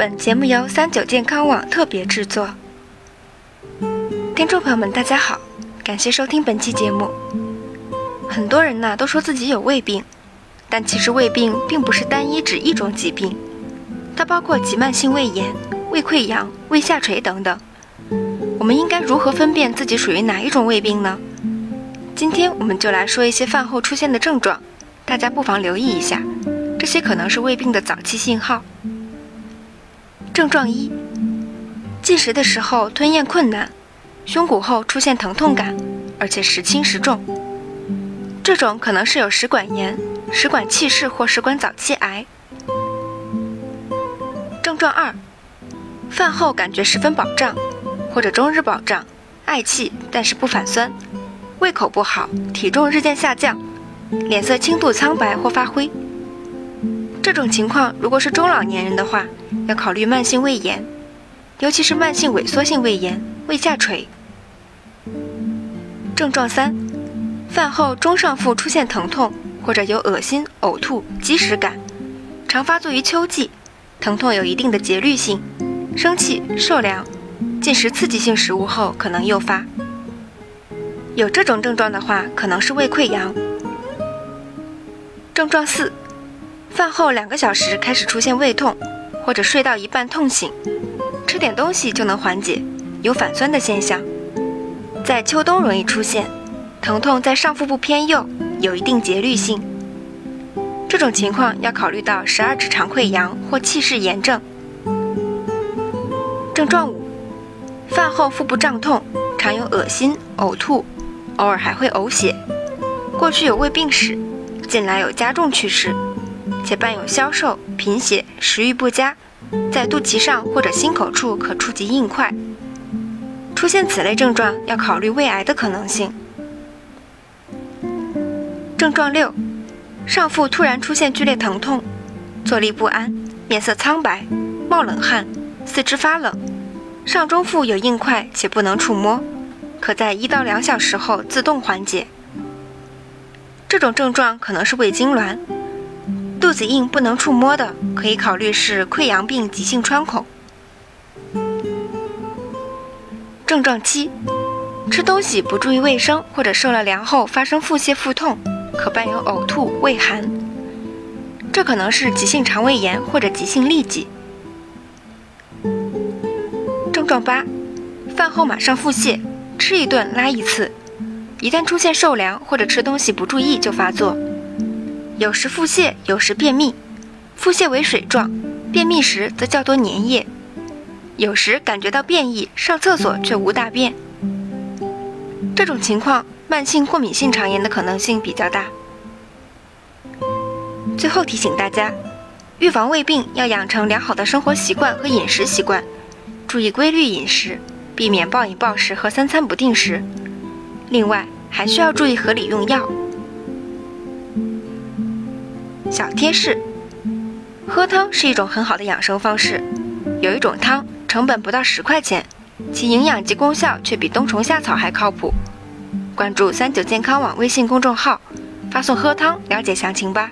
本节目由三九健康网特别制作。听众朋友们，大家好，感谢收听本期节目。很多人呢都说自己有胃病，但其实胃病并不是单一指一种疾病，它包括急慢性胃炎、胃溃疡、胃下垂等等。我们应该如何分辨自己属于哪一种胃病呢？今天我们就来说一些饭后出现的症状，大家不妨留意一下，这些可能是胃病的早期信号。症状一：进食的时候吞咽困难，胸骨后出现疼痛感，而且时轻时重。这种可能是有食管炎、食管憩室或食管早期癌。症状二：饭后感觉十分饱胀，或者终日饱胀，嗳气但是不反酸，胃口不好，体重日渐下降，脸色轻度苍白或发灰。这种情况如果是中老年人的话，要考虑慢性胃炎，尤其是慢性萎缩性胃炎、胃下垂。症状三：饭后中上腹出现疼痛，或者有恶心、呕吐、积食感，常发作于秋季，疼痛有一定的节律性，生气、受凉，进食刺激性食物后可能诱发。有这种症状的话，可能是胃溃疡。症状四。饭后两个小时开始出现胃痛，或者睡到一半痛醒，吃点东西就能缓解，有反酸的现象，在秋冬容易出现，疼痛在上腹部偏右，有一定节律性。这种情况要考虑到十二指肠溃疡或憩室炎症。症状五：饭后腹部胀痛，常有恶心、呕吐，偶尔还会呕血，过去有胃病史，近来有加重趋势。且伴有消瘦、贫血、食欲不佳，在肚脐上或者心口处可触及硬块。出现此类症状，要考虑胃癌的可能性。症状六：上腹突然出现剧烈疼痛，坐立不安，面色苍白，冒冷汗，四肢发冷，上中腹有硬块且不能触摸，可在一到两小时后自动缓解。这种症状可能是胃痉挛。肚子硬不能触摸的，可以考虑是溃疡病急性穿孔。症状七：吃东西不注意卫生或者受了凉后发生腹泻腹痛，可伴有呕吐、畏寒。这可能是急性肠胃炎或者急性痢疾。症状八：饭后马上腹泻，吃一顿拉一次，一旦出现受凉或者吃东西不注意就发作。有时腹泻，有时便秘，腹泻为水状，便秘时则较多粘液。有时感觉到便意，上厕所却无大便。这种情况，慢性过敏性肠炎的可能性比较大。最后提醒大家，预防胃病要养成良好的生活习惯和饮食习惯，注意规律饮食，避免暴饮暴食和三餐不定时。另外，还需要注意合理用药。小贴士：喝汤是一种很好的养生方式。有一种汤成本不到十块钱，其营养及功效却比冬虫夏草还靠谱。关注三九健康网微信公众号，发送“喝汤”了解详情吧。